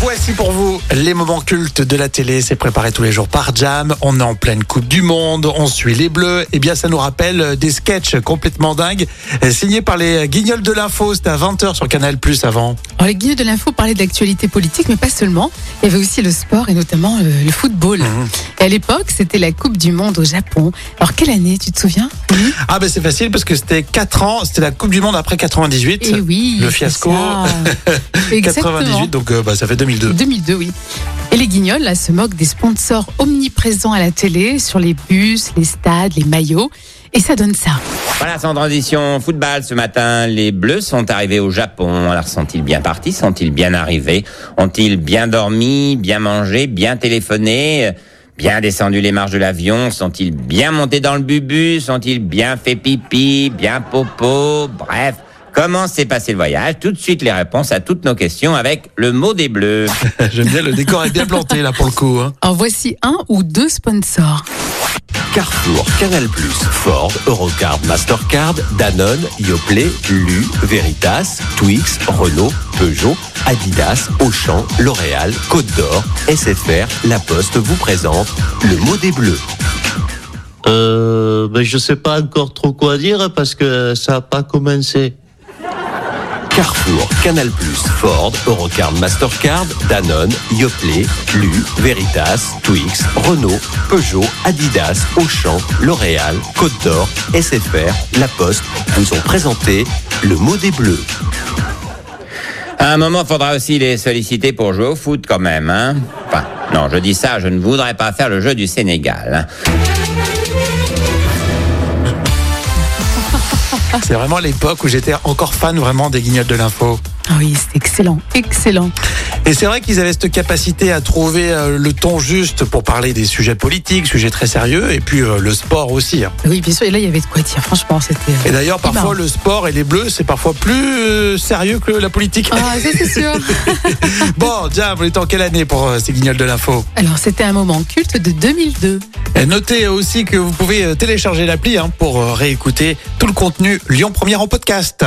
Voici pour vous les moments cultes de la télé. C'est préparé tous les jours par Jam. On est en pleine Coupe du Monde. On suit les Bleus. Eh bien, ça nous rappelle des sketchs complètement dingues euh, signés par les Guignols de l'info. C'était à 20h sur Canal Plus avant. Alors, les guignols de l'info parlaient de l'actualité politique, mais pas seulement. Il y avait aussi le sport et notamment euh, le football. Et à l'époque, c'était la Coupe du Monde au Japon. Alors, quelle année, tu te souviens. Ah ben c'est facile parce que c'était 4 ans. C'était la Coupe du Monde après 98. Eh oui. Le fiasco. ça. Exactement. 98, donc euh, bah, ça fait 2002. 2002, oui. Et les guignols, là, se moquent des sponsors omniprésents à la télé, sur les bus, les stades, les maillots. Et ça donne ça. Voilà, sans transition, football ce matin. Les Bleus sont arrivés au Japon. Alors, sont-ils bien partis? Sont-ils bien arrivés? Ont-ils bien dormi, bien mangé, bien téléphoné Bien descendu les marches de l'avion? Sont-ils bien montés dans le bubu? Sont-ils bien fait pipi Bien popo? Bref, comment s'est passé le voyage? Tout de suite les réponses à toutes nos questions avec le mot des Bleus. J'aime bien, le décor est bien planté là pour le coup. hein. En voici un ou deux sponsors. Carrefour, Canal+, Ford, Eurocard, Mastercard, Danone, Yoplait, Lu, Veritas, Twix, Renault, Peugeot, Adidas, Auchan, L'Oréal, Côte d'Or, SFR, La Poste vous présente le mot des bleus. Euh, ben je sais pas encore trop quoi dire parce que ça a pas commencé. Carrefour, Canal+, Ford, Eurocard, Mastercard, Danone, Yoplait, Lu, Veritas, Twix, Renault, Peugeot, Adidas, Auchan, L'Oréal, Côte d'Or, SFR, La Poste vous ont présenté le mot des bleus. À un moment, faudra aussi les solliciter pour jouer au foot quand même, hein Enfin, non, je dis ça, je ne voudrais pas faire le jeu du Sénégal. hein. C'est vraiment l'époque où j'étais encore fan vraiment des Guignols de l'info. Ah oui, c'est excellent, excellent. Et c'est vrai qu'ils avaient cette capacité à trouver euh, le ton juste pour parler des sujets politiques, sujets très sérieux, et puis euh, le sport aussi. hein. Oui, bien sûr. Et là, il y avait de quoi dire. Franchement, c'était. euh, Et d'ailleurs, parfois, le sport et les bleus, c'est parfois plus sérieux que la politique. Ah, ça, c'est sûr. bon, Jam, on est en quelle année pour ces Guignols de l'info? Alors, c'était un moment culte de 2002. Et Notez aussi que vous pouvez télécharger l'appli hein, pour réécouter tout le contenu Lyon Première en podcast.